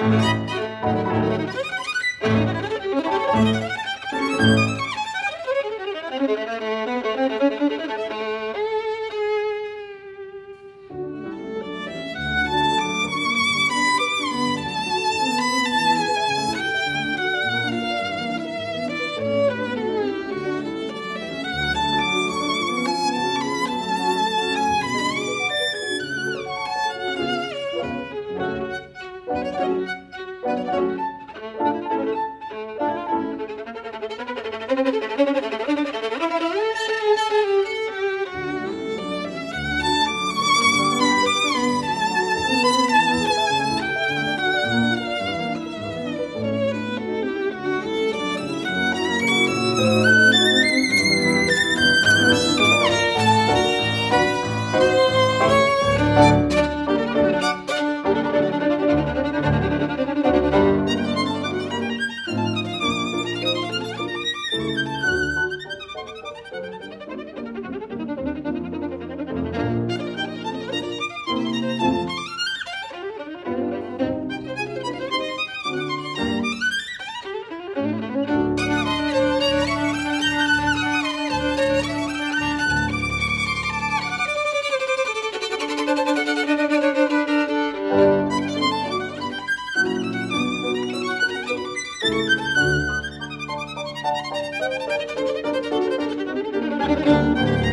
Música thank you